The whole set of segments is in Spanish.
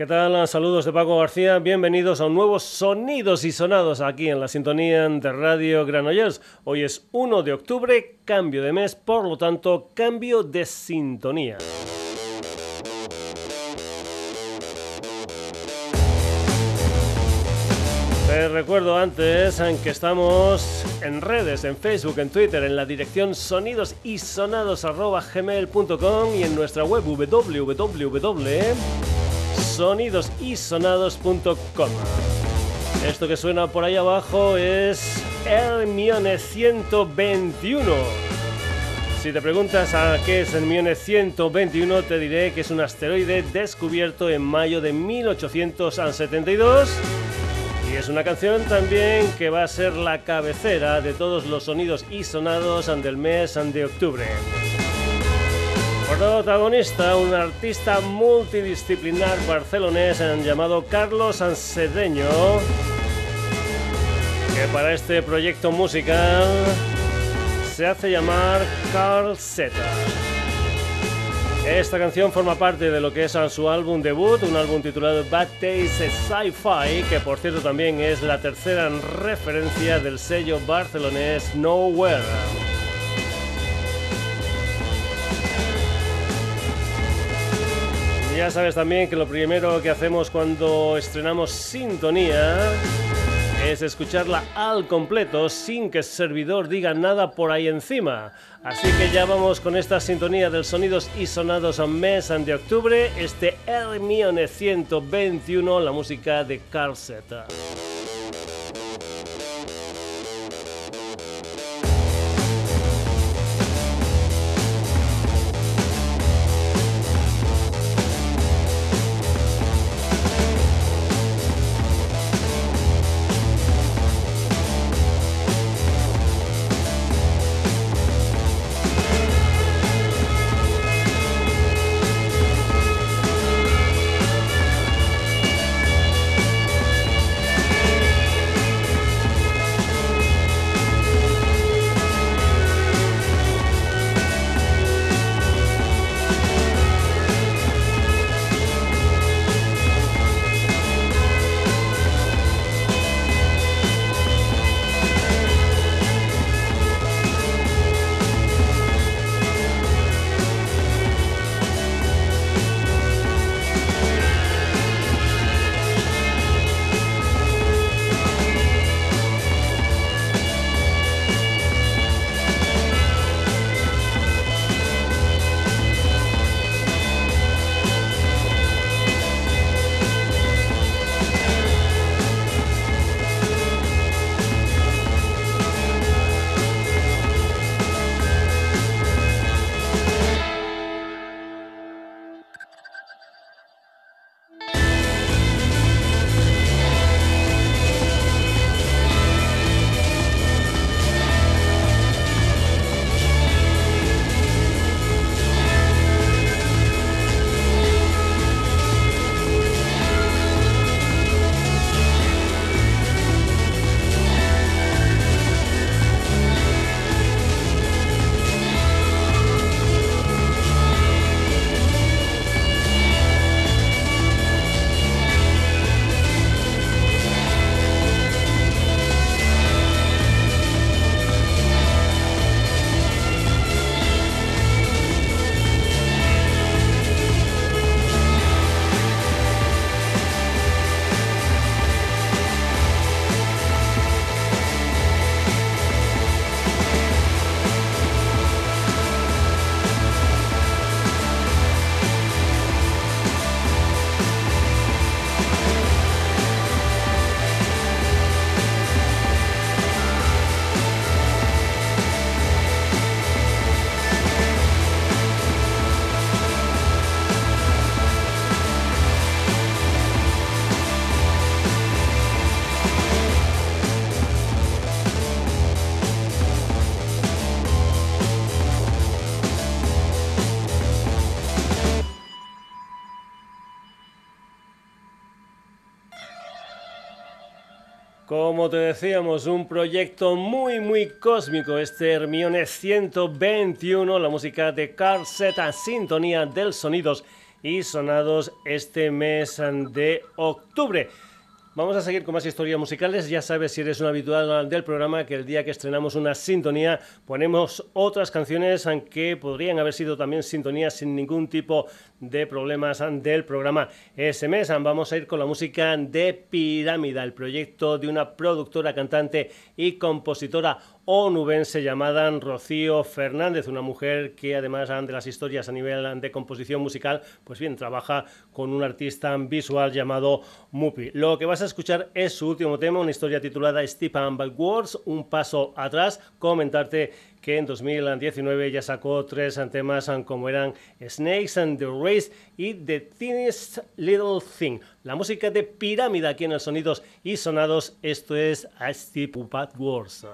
¿Qué tal? Saludos de Paco García. Bienvenidos a un nuevo Sonidos y Sonados aquí en la sintonía de Radio Granollers. Hoy es 1 de octubre, cambio de mes, por lo tanto, cambio de sintonía. Te recuerdo antes que estamos en redes, en Facebook, en Twitter, en la dirección sonidosisonados.gmail.com y en nuestra web www sonidosysonados.com. Esto que suena por ahí abajo es Hermione 121. Si te preguntas a qué es Hermione 121, te diré que es un asteroide descubierto en mayo de 1872. Y es una canción también que va a ser la cabecera de todos los sonidos y sonados del mes de octubre. Protagonista, un artista multidisciplinar barcelonés llamado Carlos Ansedeño, que para este proyecto musical se hace llamar Carl Z. Esta canción forma parte de lo que es su álbum debut, un álbum titulado Bad Taste Sci-Fi, que por cierto también es la tercera referencia del sello barcelonés Nowhere. Ya sabes también que lo primero que hacemos cuando estrenamos sintonía es escucharla al completo sin que el servidor diga nada por ahí encima. Así que ya vamos con esta sintonía del sonidos y sonados a mes de octubre, este Hermione 121, la música de Carl Zeta. Como te decíamos, un proyecto muy muy cósmico, este Hermione 121, la música de Carl Z, sintonía del sonidos y sonados este mes de octubre. Vamos a seguir con más historias musicales. Ya sabes, si eres un habitual del programa, que el día que estrenamos una sintonía ponemos otras canciones que podrían haber sido también sintonías sin ningún tipo de problemas del programa ese mes. Vamos a ir con la música de Pirámida, el proyecto de una productora, cantante y compositora onubense llamada Rocío Fernández, una mujer que además de las historias a nivel de composición musical, pues bien, trabaja con un artista visual llamado Mupi. Lo que vas a escuchar es su último tema, una historia titulada Stephen Backwards, un paso atrás, comentarte que en 2019 ya sacó tres temas como eran Snakes and the Race y The Thinnest Little Thing. La música de Pirámida aquí en el Sonidos y Sonados, esto es Stephen Backwards.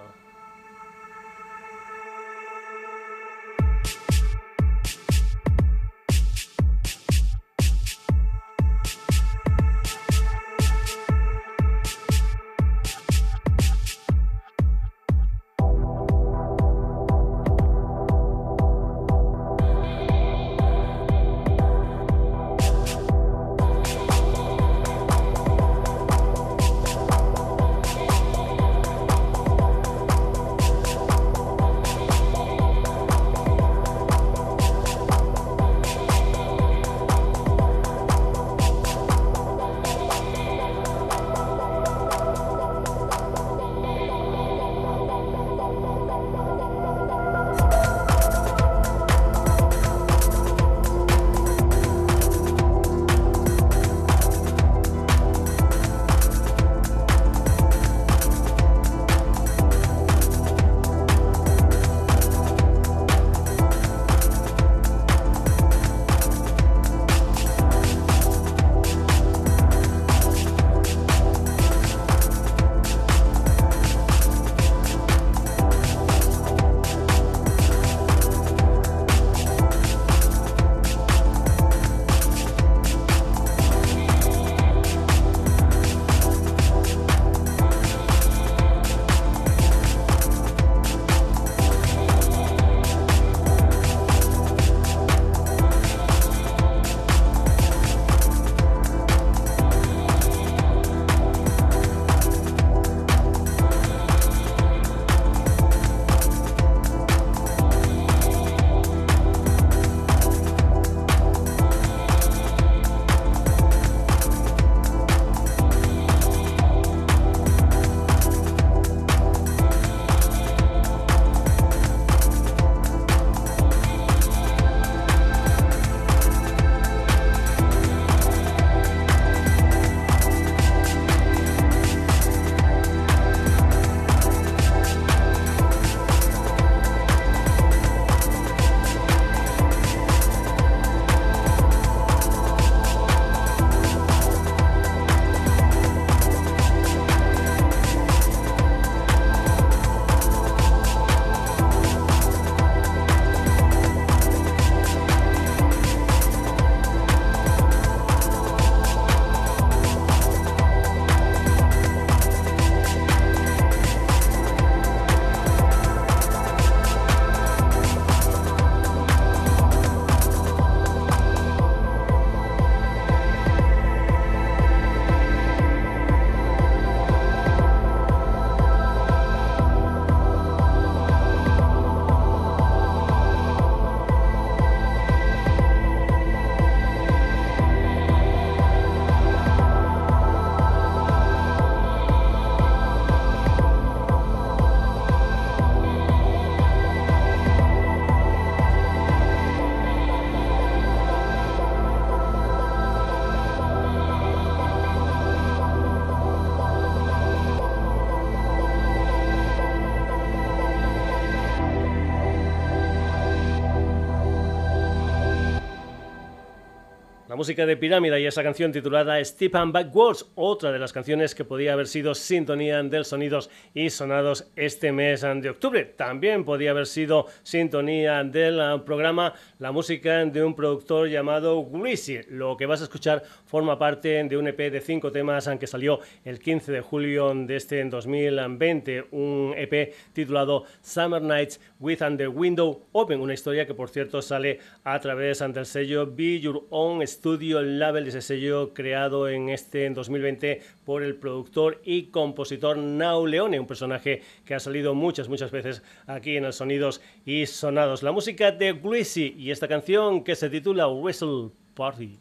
Música de Pirámide y esa canción titulada Stephen Backwards, otra de las canciones que podía haber sido sintonía del Sonidos y Sonados este mes de octubre. También podía haber sido sintonía del programa la música de un productor llamado Greasy. Lo que vas a escuchar forma parte de un EP de cinco temas que salió el 15 de julio de este 2020, un EP titulado Summer Nights with Under Window Open, una historia que por cierto sale a través del sello Be Your Own Studio Label, ese sello creado en este 2020 por el productor y compositor Nau Leone, un personaje que ha salido muchas, muchas veces aquí en el Sonidos y Sonados. La música de Greasy y esta canción que se titula Whistle Party.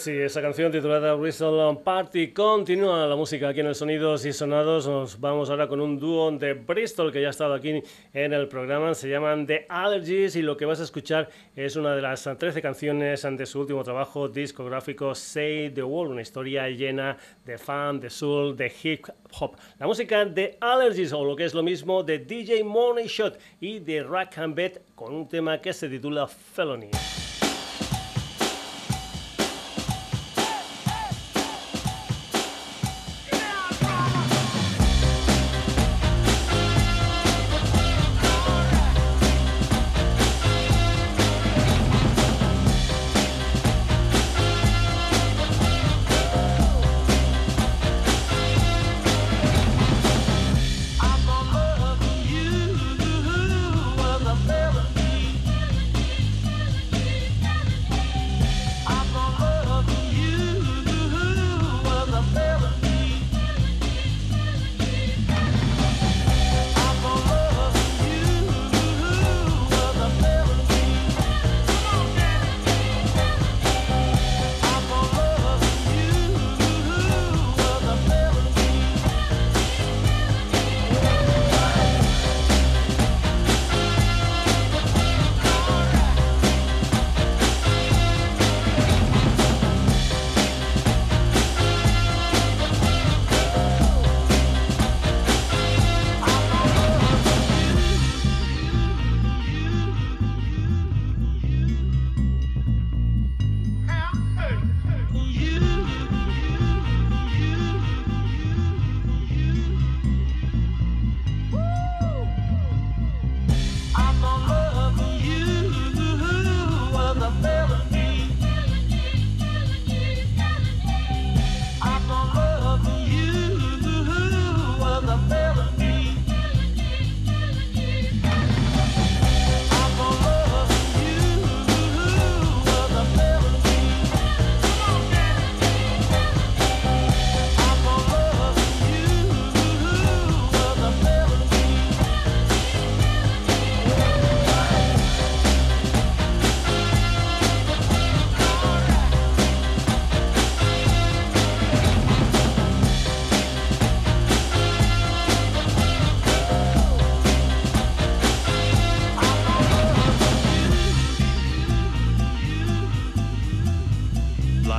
Sí, esa canción titulada Whistle Party continúa la música aquí en el Sonidos y Sonados. Nos vamos ahora con un dúo de Bristol que ya ha estado aquí en el programa. Se llaman The Allergies y lo que vas a escuchar es una de las 13 canciones de su último trabajo discográfico Say the World, una historia llena de fan, de soul, de hip hop. La música de Allergies o lo que es lo mismo de DJ Money Shot y de Rack and Bet con un tema que se titula Felony.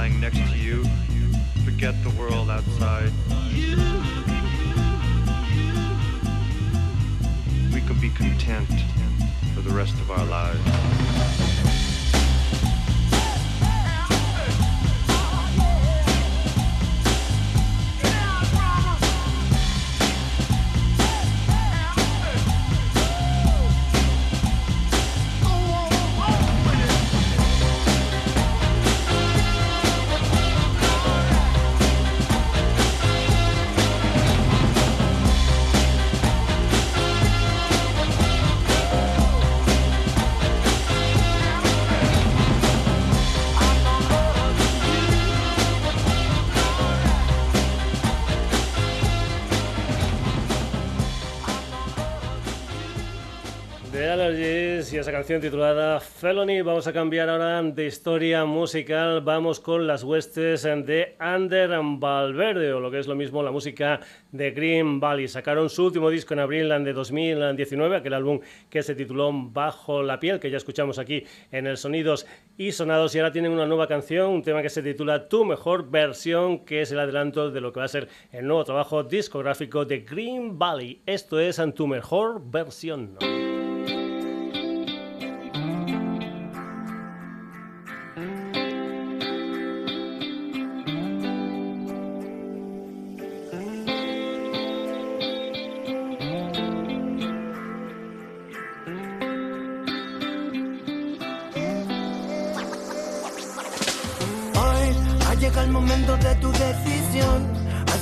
Lying next to you. Forget the world outside. We can be content for the rest of our lives. Esa canción titulada Felony. Vamos a cambiar ahora de historia musical. Vamos con las huestes de Under Valverde, o lo que es lo mismo la música de Green Valley. Sacaron su último disco en abril de 2019, aquel álbum que se tituló Bajo la piel, que ya escuchamos aquí en el Sonidos y Sonados. Y ahora tienen una nueva canción, un tema que se titula Tu mejor versión, que es el adelanto de lo que va a ser el nuevo trabajo discográfico de Green Valley. Esto es Tu mejor versión.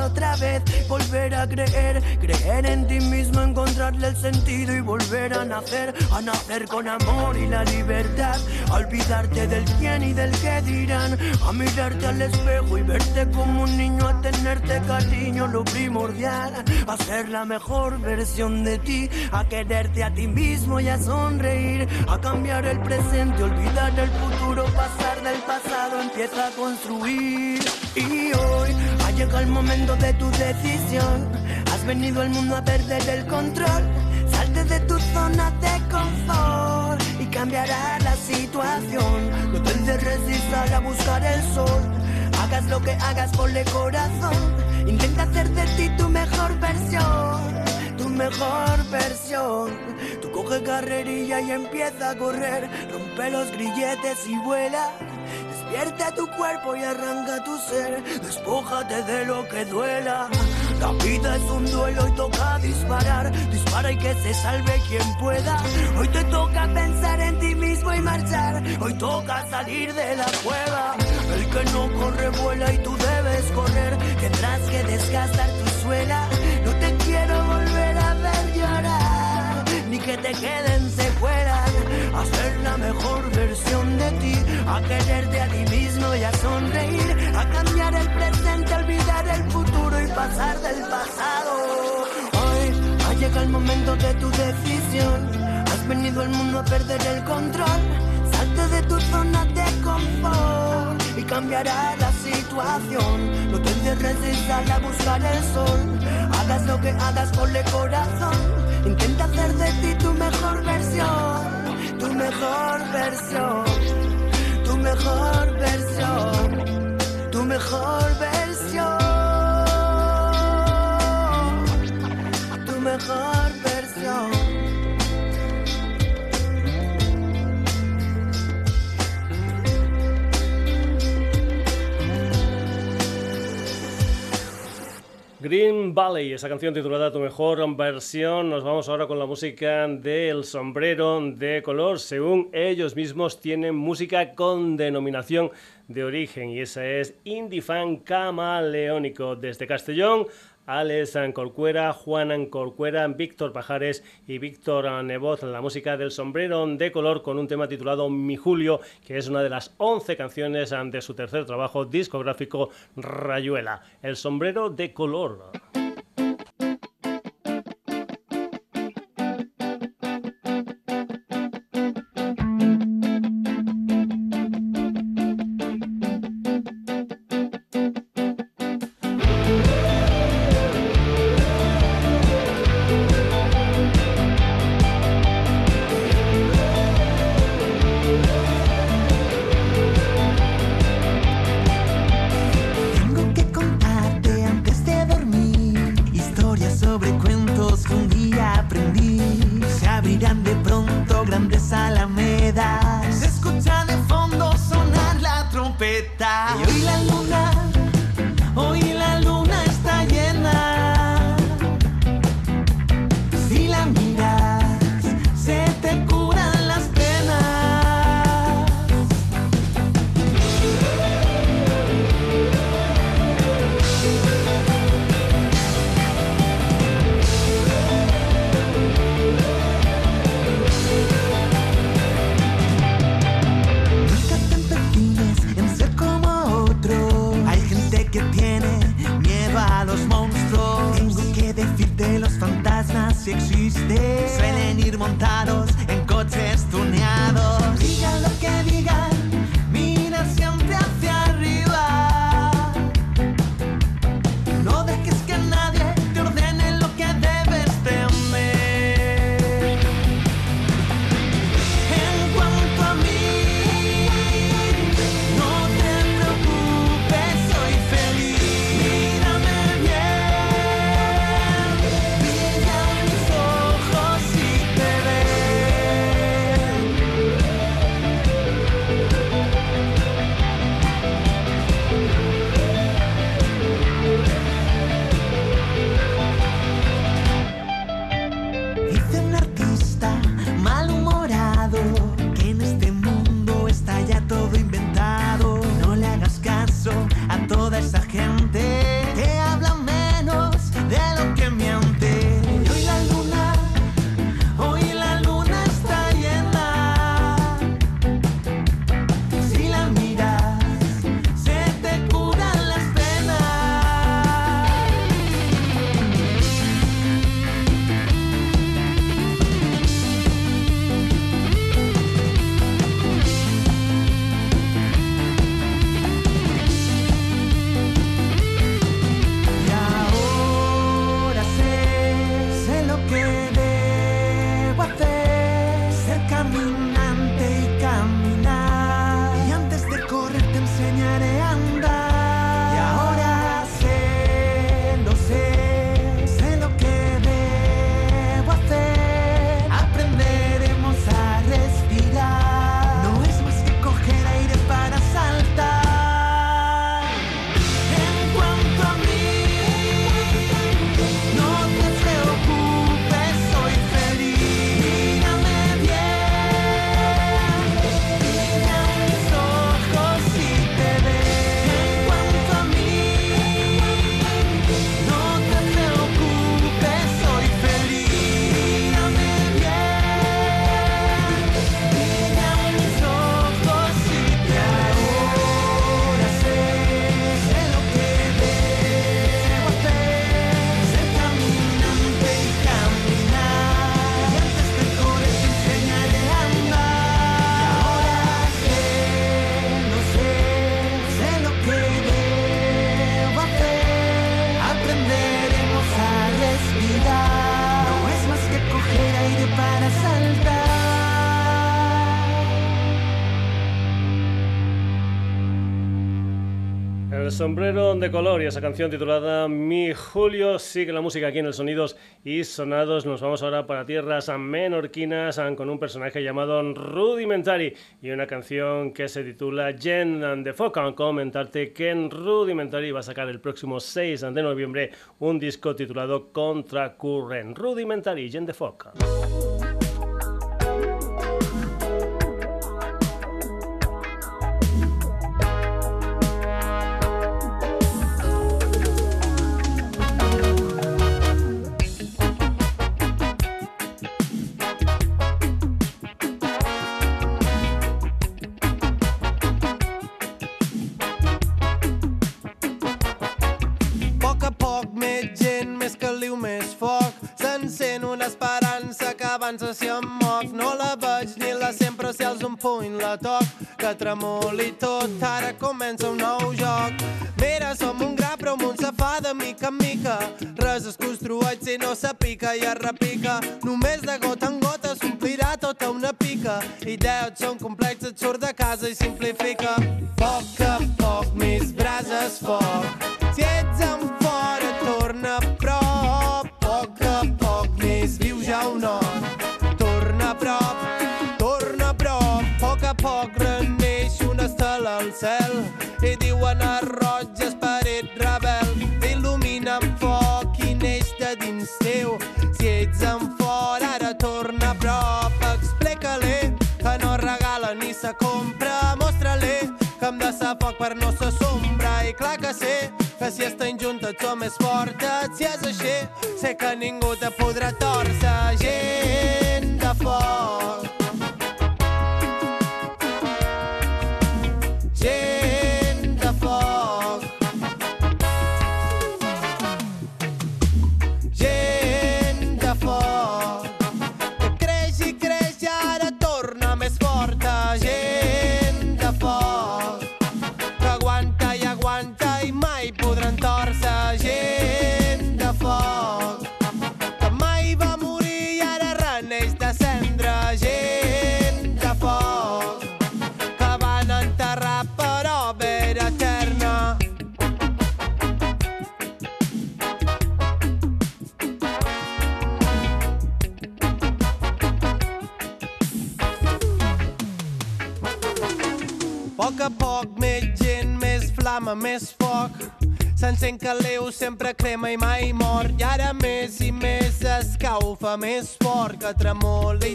otra vez, volver a creer, creer en ti mismo, encontrarle el sentido y volver a nacer, a nacer con amor y la libertad, a olvidarte del quién y del qué dirán, a mirarte al espejo y verte como un niño, a tenerte cariño, lo primordial, a ser la mejor versión de ti, a quererte a ti mismo y a sonreír, a cambiar el presente, olvidar el futuro, pasar del pasado, empieza a construir. Y hoy ha llegado el momento de tu decisión. Has venido al mundo a perder el control. Salte de tu zona de confort y cambiará la situación. No te encerres a buscar el sol. Hagas lo que hagas, ponle corazón. Intenta hacer de ti tu mejor versión. Tu mejor versión. Tú coge carrerilla y empieza a correr. Rompe los grilletes y vuela. Despierta tu cuerpo y arranca tu ser. Despójate de lo que duela. La vida es un duelo y toca disparar. Dispara y que se salve quien pueda. Hoy te toca pensar en ti mismo y marchar. Hoy toca salir de la cueva. El que no corre vuela y tú debes correr. Tendrás que desgastar tu suela. Que te queden secuelas. A ser la mejor versión de ti. A quererte a ti mismo y a sonreír. A cambiar el presente, olvidar el futuro y pasar del pasado. Hoy ha llegado el momento de tu decisión. Has venido al mundo a perder el control. Salte de tu zona de confort y cambiará la situación. No te encierres y a buscar el sol. Hagas lo que hagas, ponle corazón. Intenta hacer de ti tu mejor versión. Tu mejor versión. Tu mejor versión. Tu mejor versión. Tu mejor Green Valley, esa canción titulada Tu mejor versión. Nos vamos ahora con la música del sombrero de color. Según ellos mismos, tienen música con denominación de origen y esa es Indie Fan Camaleónico. Desde Castellón Alex Corcuera, Juan Corcuera, Víctor Pajares y Víctor Nevoz, la música del sombrero de color con un tema titulado Mi Julio, que es una de las 11 canciones de su tercer trabajo discográfico Rayuela, El sombrero de color. Sombrero de color y esa canción titulada Mi Julio sigue la música aquí en el Sonidos y Sonados. Nos vamos ahora para tierras menorquinas con un personaje llamado Rudimentary y una canción que se titula Jen and the Foca. Comentarte que en Rudimentary va a sacar el próximo 6 de noviembre un disco titulado Contra Current. Rudimentary, Jen the Foca. Full la toc, que tremoli tot, ara comença un nou joc. Mira, som un gra però un se fa de mica en mica. Res es construeix si no se pica i es repica. Només de gota en gota s'omplirà tota una pica. Idees són complexes, surt de casa i simplifica. Poc a poc, més brases foc. Foc per no ser sombra. I clar que sé que si estem juntes som més fortes. Si és així, sé que ningú te podrà torcer. Gent que tremola i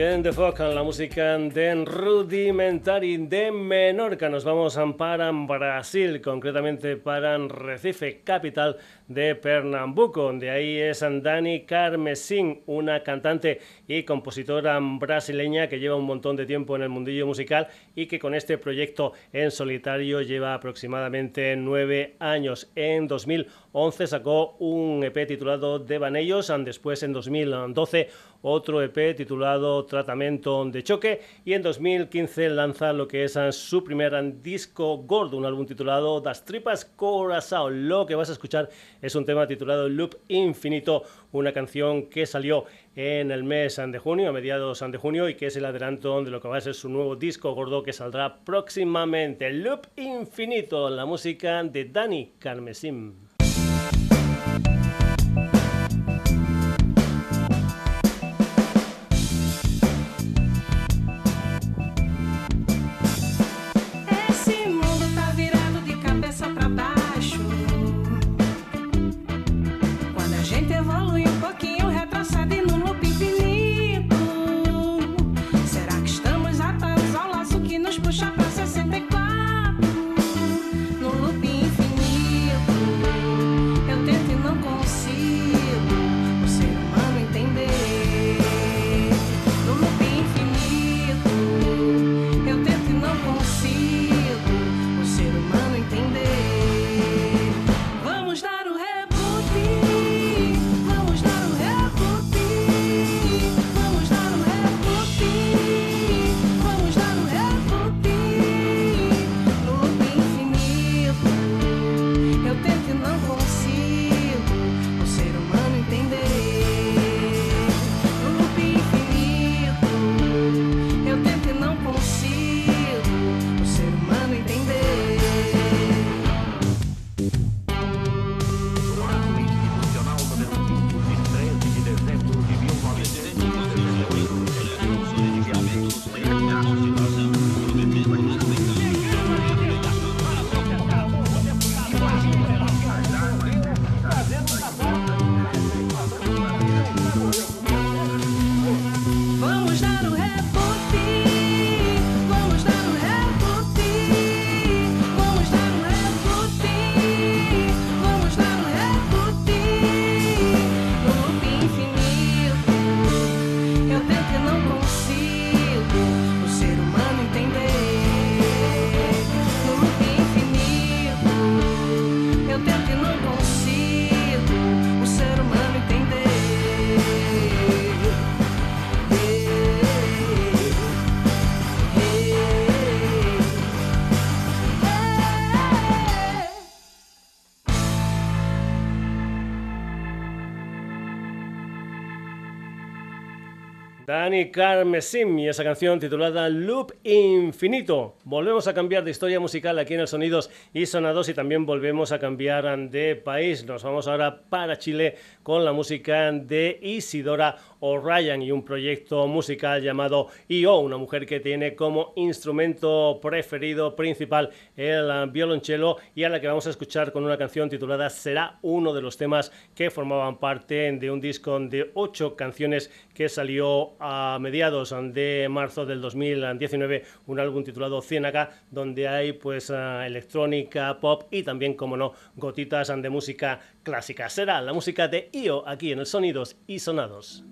Jen de Foc, la música de Rudimentary de Menorca. Nos vamos para Brasil, concretamente para Recife, capital de Pernambuco. De ahí es Dani Carmesín, una cantante y compositora brasileña que lleva un montón de tiempo en el mundillo musical y que con este proyecto en solitario lleva aproximadamente nueve años. En 2011 sacó un EP titulado Devanellos, después en 2012 otro EP titulado Tratamiento de Choque y en 2015 lanza lo que es su primer disco gordo, un álbum titulado Das Tripas Corazao. Lo que vas a escuchar es un tema titulado Loop Infinito, una canción que salió en el mes de junio, a mediados de junio, y que es el adelanto de lo que va a ser su nuevo disco gordo que saldrá próximamente. Loop Infinito, la música de Dani Carmesín. Dani Carmesim y esa canción titulada Loop Infinito. Volvemos a cambiar de historia musical aquí en el Sonidos y Sonados y también volvemos a cambiar de país. Nos vamos ahora para Chile con la música de Isidora O'Ryan y un proyecto musical llamado IO, una mujer que tiene como instrumento preferido principal el violonchelo y a la que vamos a escuchar con una canción titulada Será uno de los temas que formaban parte de un disco de ocho canciones que salió a mediados de marzo del 2019, un álbum titulado Ciénaga, donde hay pues electrónica, pop y también, como no, gotitas de música clásica. Será la música de IO aquí en el Sonidos y Sonados.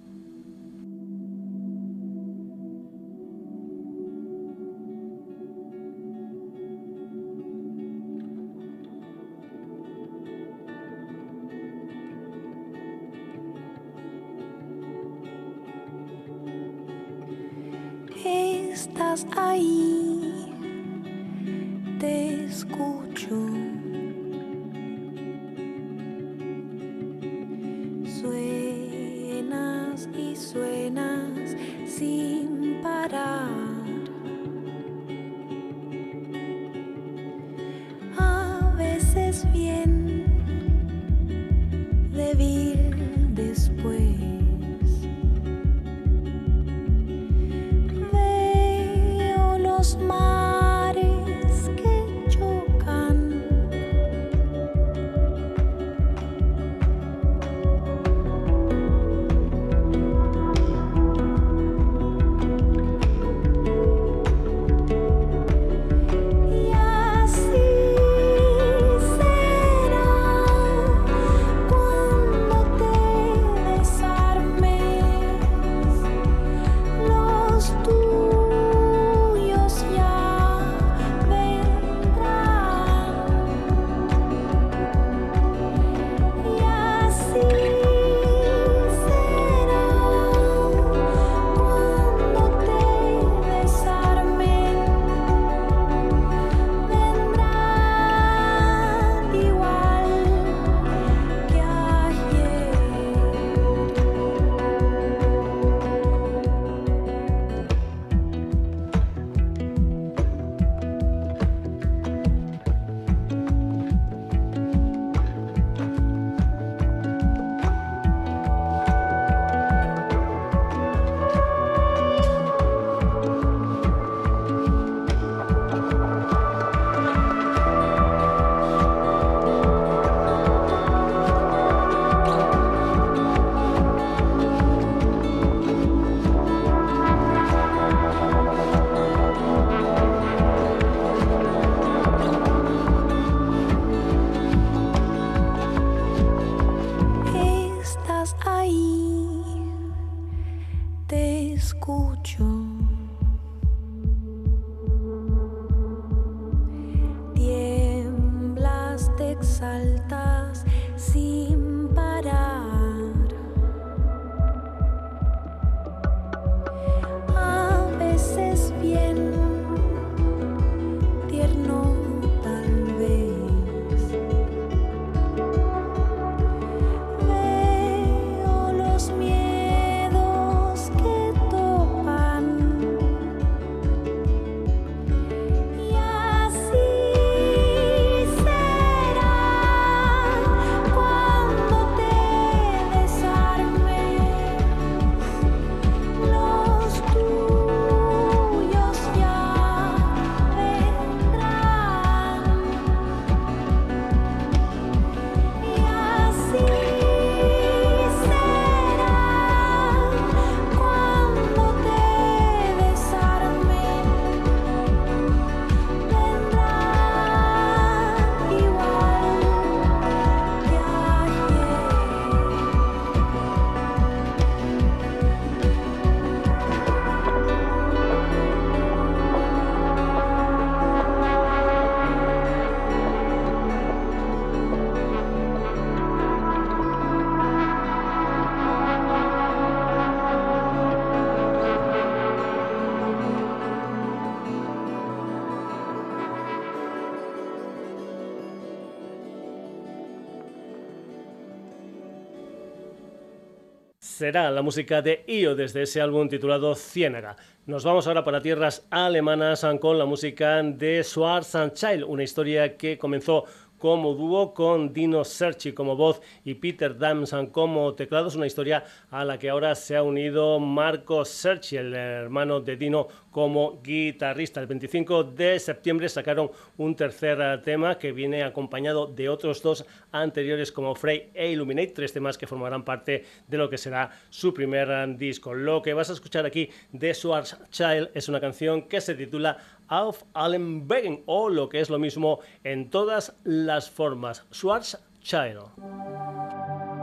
Será la música de Io desde ese álbum titulado Ciénaga. Nos vamos ahora para tierras alemanas con la música de Schwarz Child, una historia que comenzó como dúo con Dino Serchi como voz y Peter Damson como teclados, una historia a la que ahora se ha unido Marco Serchi, el hermano de Dino, como guitarrista. El 25 de septiembre sacaron un tercer tema que viene acompañado de otros dos anteriores como Frey e Illuminate, tres temas que formarán parte de lo que será su primer disco. Lo que vas a escuchar aquí de Child es una canción que se titula Auf allen Wegen o lo que es lo mismo en todas las formas. Schwarzschild. Auf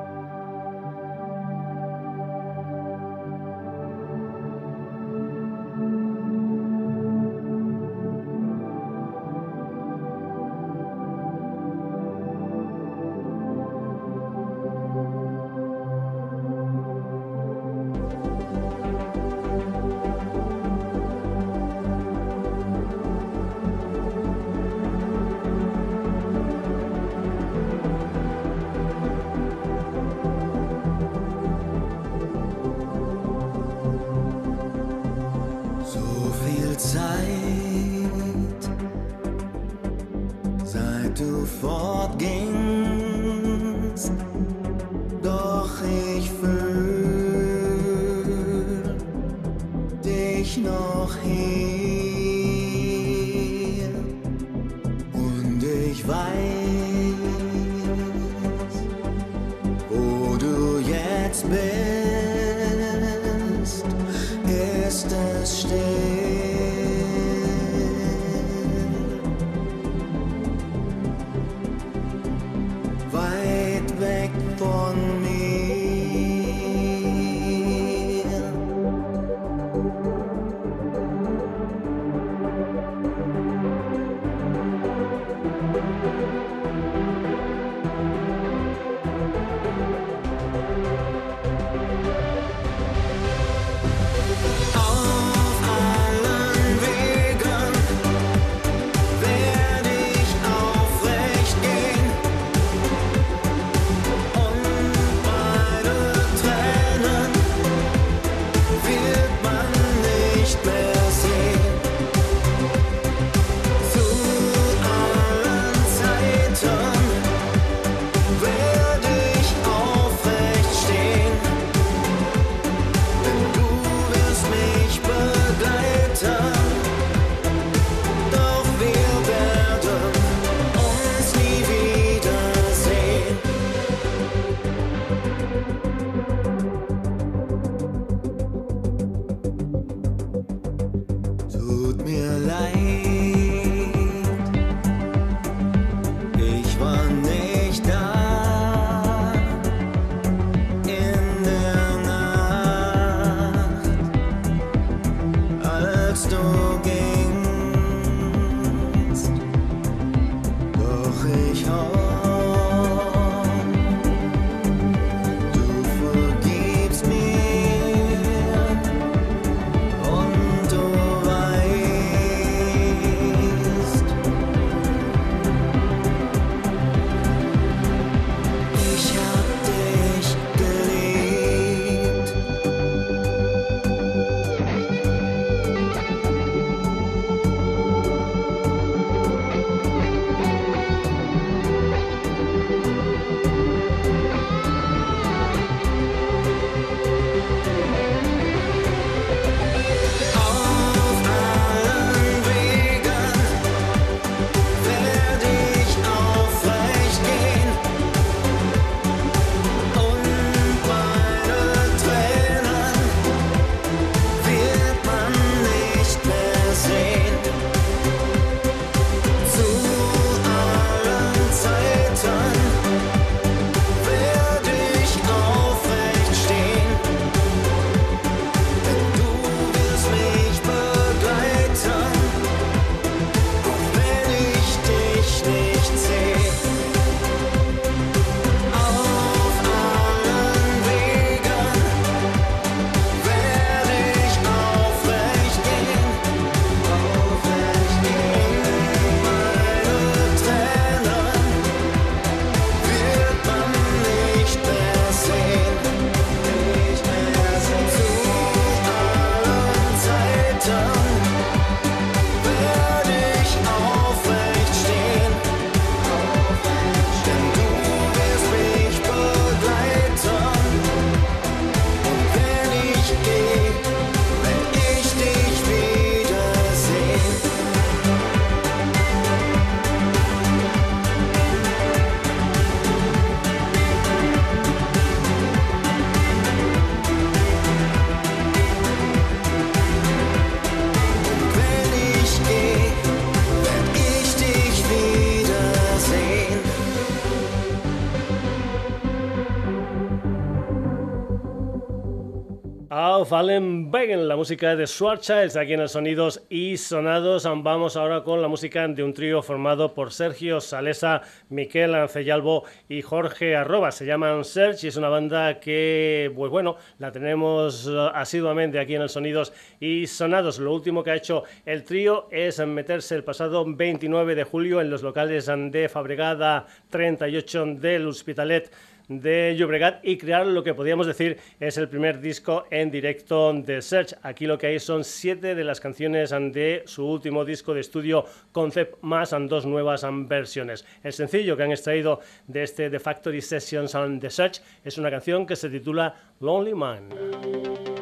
allen Wegen, la música de Schwarzschild, aquí en el Sonidos y Sonados. Vamos ahora con la música de un trío formado por Sergio Salesa, Miquel Ancellalbo y Jorge Arroba. Se llaman Search y es una banda que, pues bueno, la tenemos eh, asiduamente aquí en el Sonidos y Sonados. Lo último que ha hecho el trío es meterse el pasado 29 de julio en los locales de Fabregada 38 del Hospitalet de Llobregat y crear lo que podríamos decir es el primer disco en directo de Search. Aquí lo que hay son siete de las canciones de su último disco de estudio Concept más dos nuevas versiones. El sencillo que han extraído de este The Factory Sessions and The Search es una canción que se titula Lonely Man.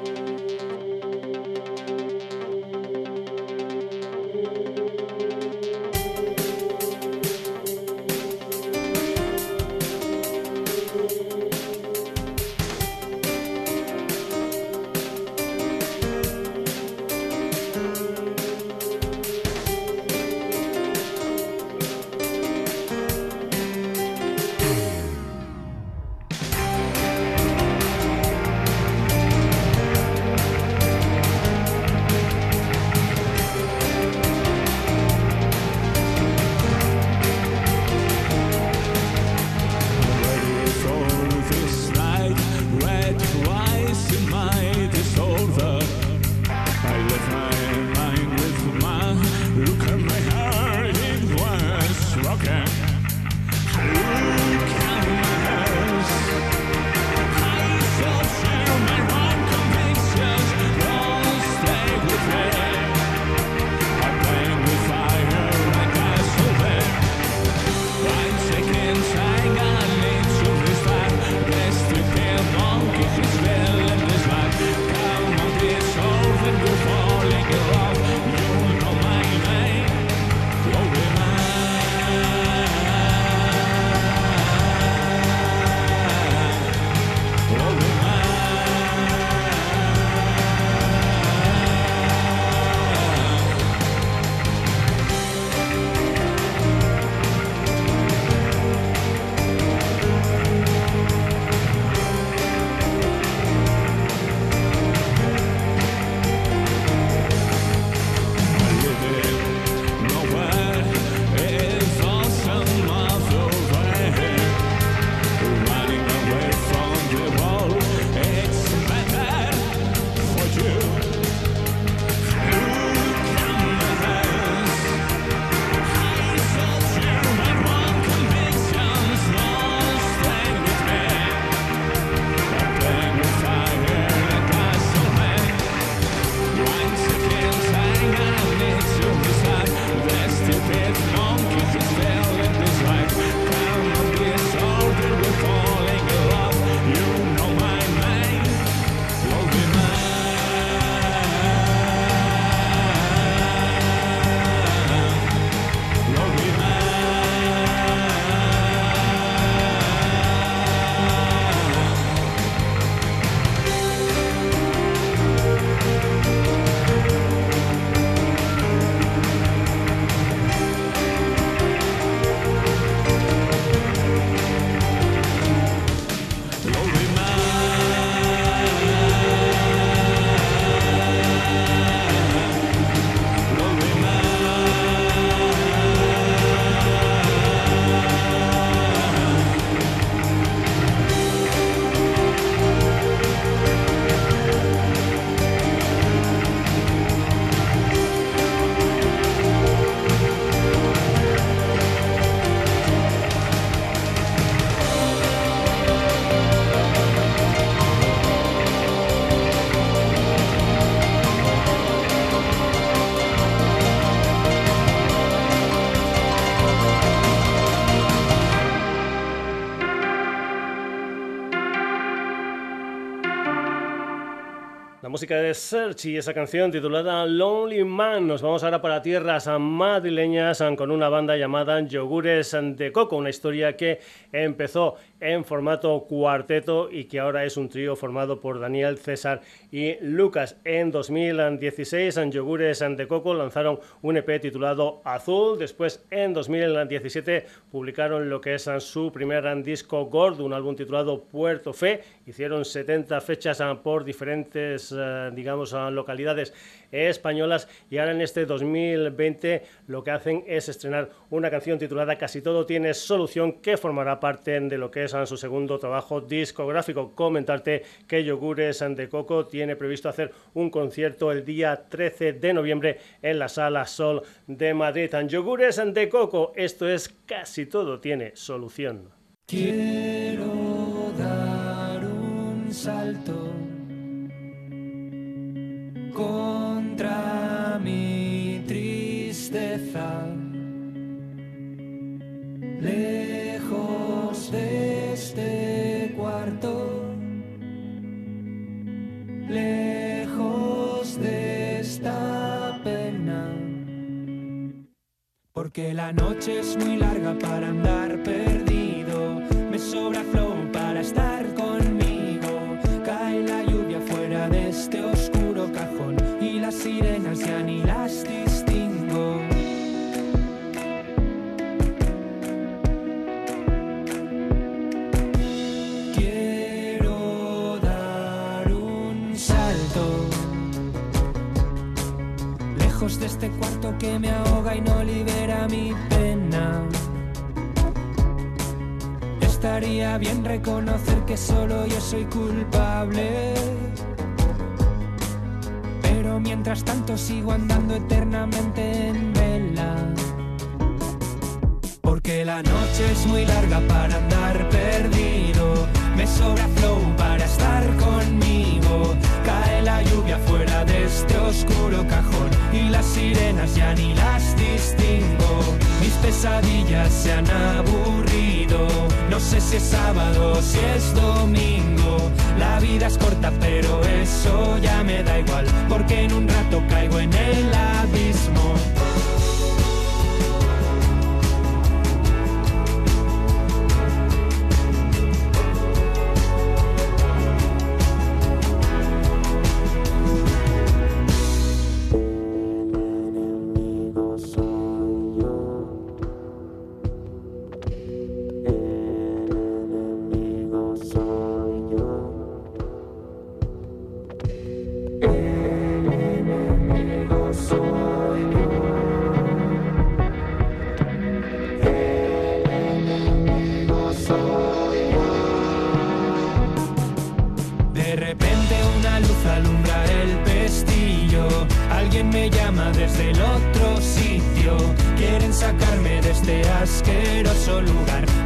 Música de Search y esa canción titulada Lonely Man. Nos vamos ahora para tierras madrileñas con una banda llamada Yogures de Coco, una historia que empezó en formato cuarteto y que ahora es un trío formado por Daniel, César y Lucas. En 2016, Yogures de Coco lanzaron un EP titulado Azul. Después, en 2017, publicaron lo que es su primer disco gordo, un álbum titulado Puerto Fe. Hicieron 70 fechas por diferentes eh, digamos, a localidades españolas y ahora en este 2020 lo que hacen es estrenar una canción titulada Casi todo tiene solución que formará parte de lo que es su segundo trabajo discográfico. Comentarte que Yogures de Coco tiene previsto hacer un concierto el día 13 de noviembre en la Sala Sol de Madrid. Yogures de Coco, esto es Casi todo tiene solución. Quiero dar un salto contra mi tristeza. Lejos de este cuarto, lejos de esta pena. Porque la noche es muy larga para andar perdido, me sobra flow para estar que me ahoga y no libera mi pena. Estaría bien reconocer que solo yo soy culpable mientras tanto sigo andando eternamente en vela. Porque la noche es muy larga para andar perdido. Me sobra flow para estar conmigo. Cae la lluvia fuera de este oscuro cajón. Y las sirenas ya ni las distingo. Mis pesadillas se han aburrido. No sé si es sábado o si es domingo. La vida es corta, pero eso ya me da igual. Porque en un rato caigo en el abismo.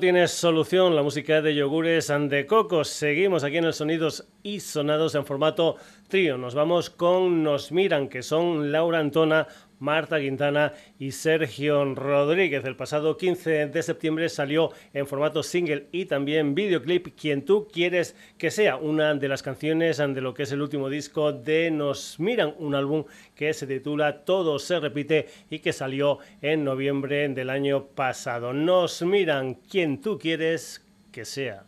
tiene solución, la música de yogures and. Seguimos aquí en el Sonidos y Sonados en formato trío. Nos vamos con Nos Miran, que son Laura Antona, Marta Quintana y Sergio Rodríguez. El pasado 15 de septiembre salió en formato single y también videoclip Quien tú quieres que sea, una de las canciones de lo que es el último disco de Nos Miran, un álbum que se titula Todo se repite y que salió en noviembre del año pasado. Nos Miran Quien tú quieres que sea.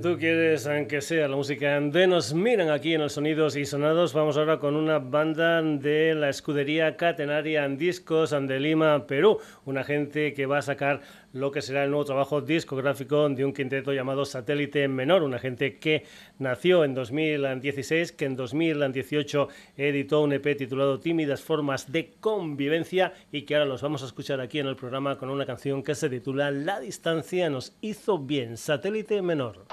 Tú quieres que sea la música de Nos Miran aquí en los Sonidos y Sonados, vamos ahora con una banda de la escudería Catenaria en Discos de Lima, Perú. Una gente que va a sacar lo que será el nuevo trabajo discográfico de un quinteto llamado Satélite Menor, una gente que nació en 2016, que en 2018 editó un EP titulado Tímidas Formas de Convivencia y que ahora los vamos a escuchar aquí en el programa con una canción que se titula La distancia nos hizo bien, Satélite Menor.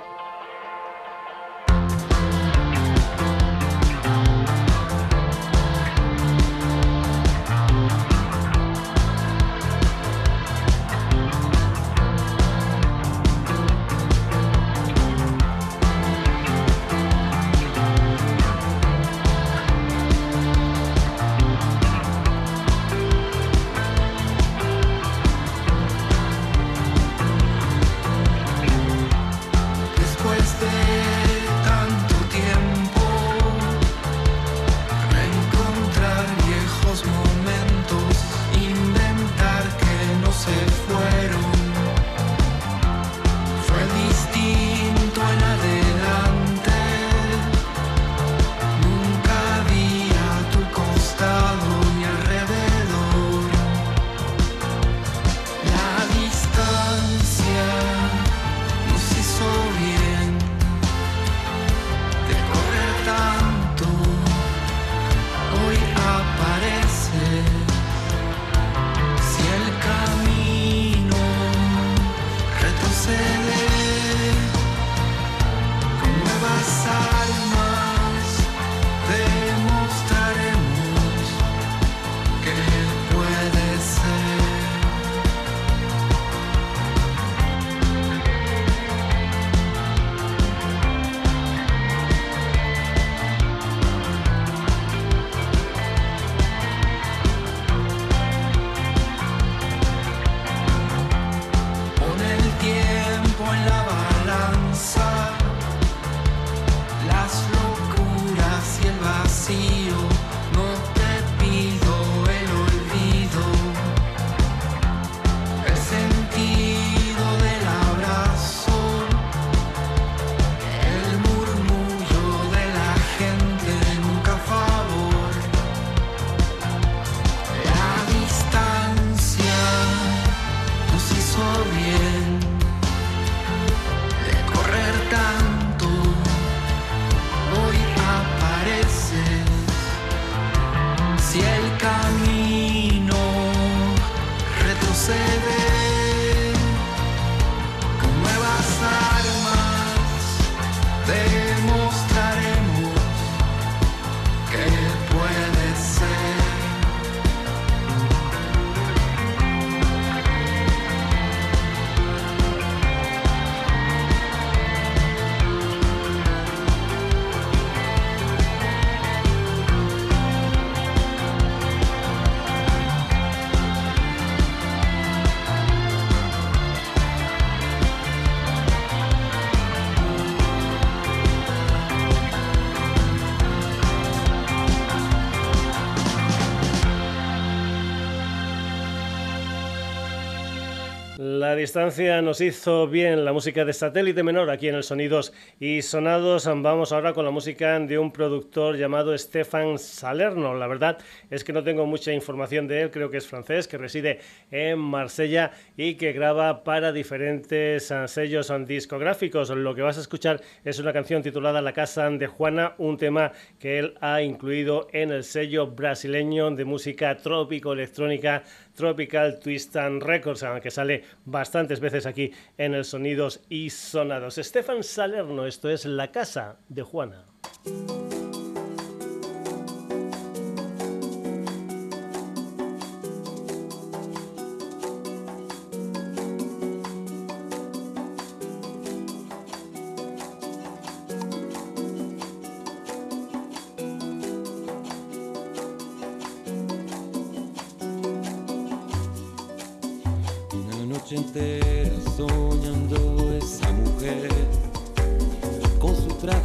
Distancia nos hizo bien la música de satélite menor aquí en el Sonidos y Sonados. Vamos ahora con la música de un productor llamado Stefan Salerno. La verdad es que no tengo mucha información de él, creo que es francés, que reside en Marsella y que graba para diferentes ah, sellos discográficos. Lo que vas a escuchar es una canción titulada La Casa de Juana, un tema que él ha incluido en el sello brasileño de música trópico electrónica Tropical Twist and Records, que sale bastantes veces aquí en el Sonidos y Sonados. Stefan Salerno, esto es La Casa de Juana.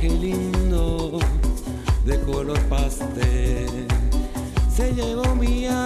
Lindo de color pastel. Se llevó mi alma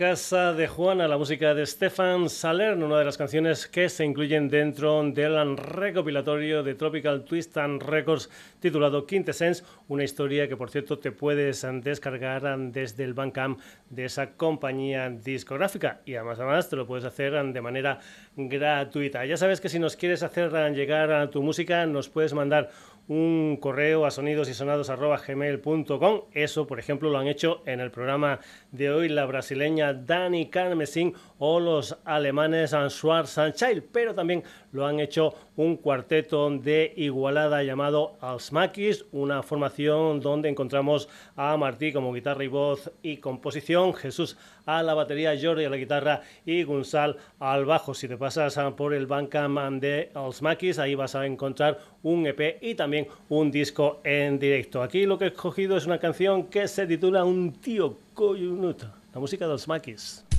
casa de Juana, la música de Stefan Salerno, una de las canciones que se incluyen dentro del recopilatorio de Tropical Twist and Records titulado Quintessence, una historia que por cierto te puedes descargar desde el Bandcamp de esa compañía discográfica y además además te lo puedes hacer de manera gratuita. Ya sabes que si nos quieres hacer llegar a tu música nos puedes mandar un correo a sonidosysonados.gmail.com. Eso, por ejemplo, lo han hecho en el programa de hoy la brasileña Dani Carmesin o los alemanes Schwarz Child, pero también lo han hecho un cuarteto de Igualada llamado Alsmakis, una formación donde encontramos a Martí como guitarra y voz y composición, Jesús a la batería, Jordi a la guitarra y Gunsal al bajo. Si te pasas por el Bandcamp de Alsmakis, ahí vas a encontrar un EP y también un disco en directo. Aquí lo que he escogido es una canción que se titula Un tío coyunuto, la música de Alsmakis.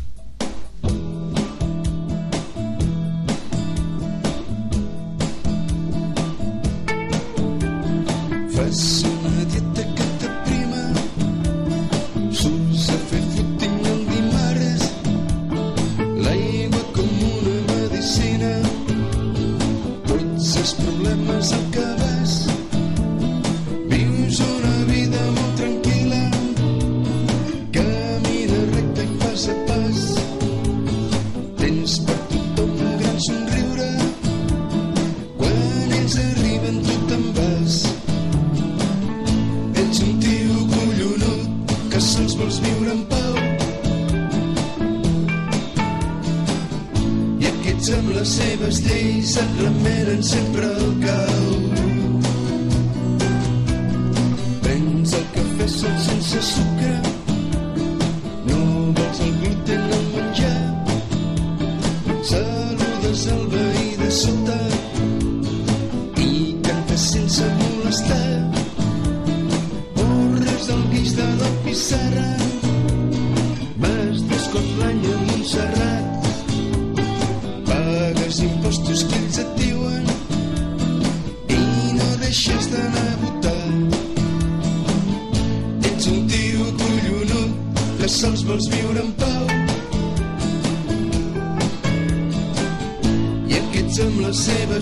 Yes. Amb les seves lleis et remenen sempre al cau. Prens el cafè sol sense sucre,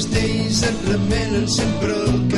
les et remenen sempre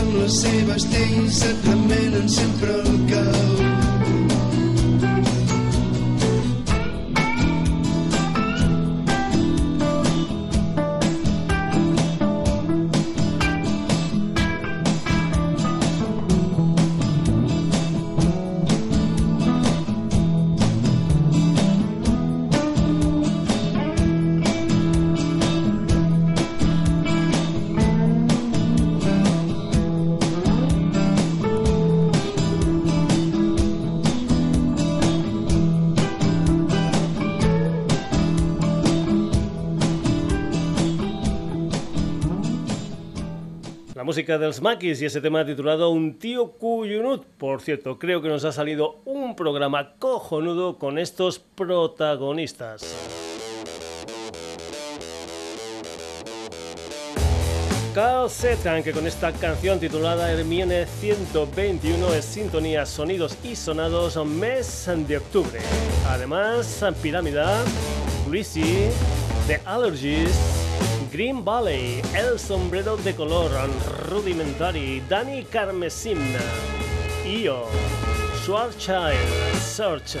amb les seves lleis et remenen sempre al cau. Música de los Maquis y ese tema titulado Un tío Cuyunut. Por cierto, creo que nos ha salido un programa cojonudo con estos protagonistas. Carl Setan, que con esta canción titulada Hermione 121 es sintonía, sonidos y sonados mes de octubre. Además, Pirámida, Greasy, The Allergies, Green Valley, El Sombrero de Color, Rudimentary, Danny Carmesim, Io, Schwarzschild, Search,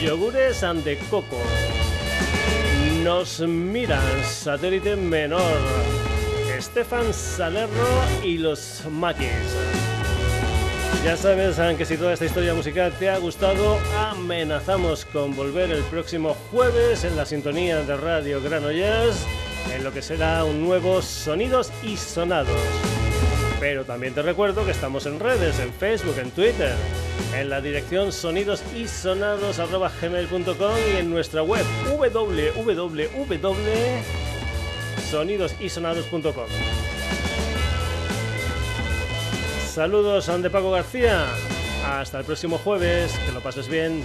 Yogures and the Coco. Nos miran, satélite menor, Estefan Salerno y los Maquis. Ya sabes que si toda esta historia musical te ha gustado, amenazamos con volver el próximo jueves en la sintonía de Radio Granollers en lo que será un nuevo Sonidos y Sonados. Pero también te recuerdo que estamos en redes, en Facebook, en Twitter, en la dirección sonidosisonados.gmail.com y en nuestra web www.sonidosisonados.com. Saludos de Paco García. Hasta el próximo jueves. Que lo pases bien.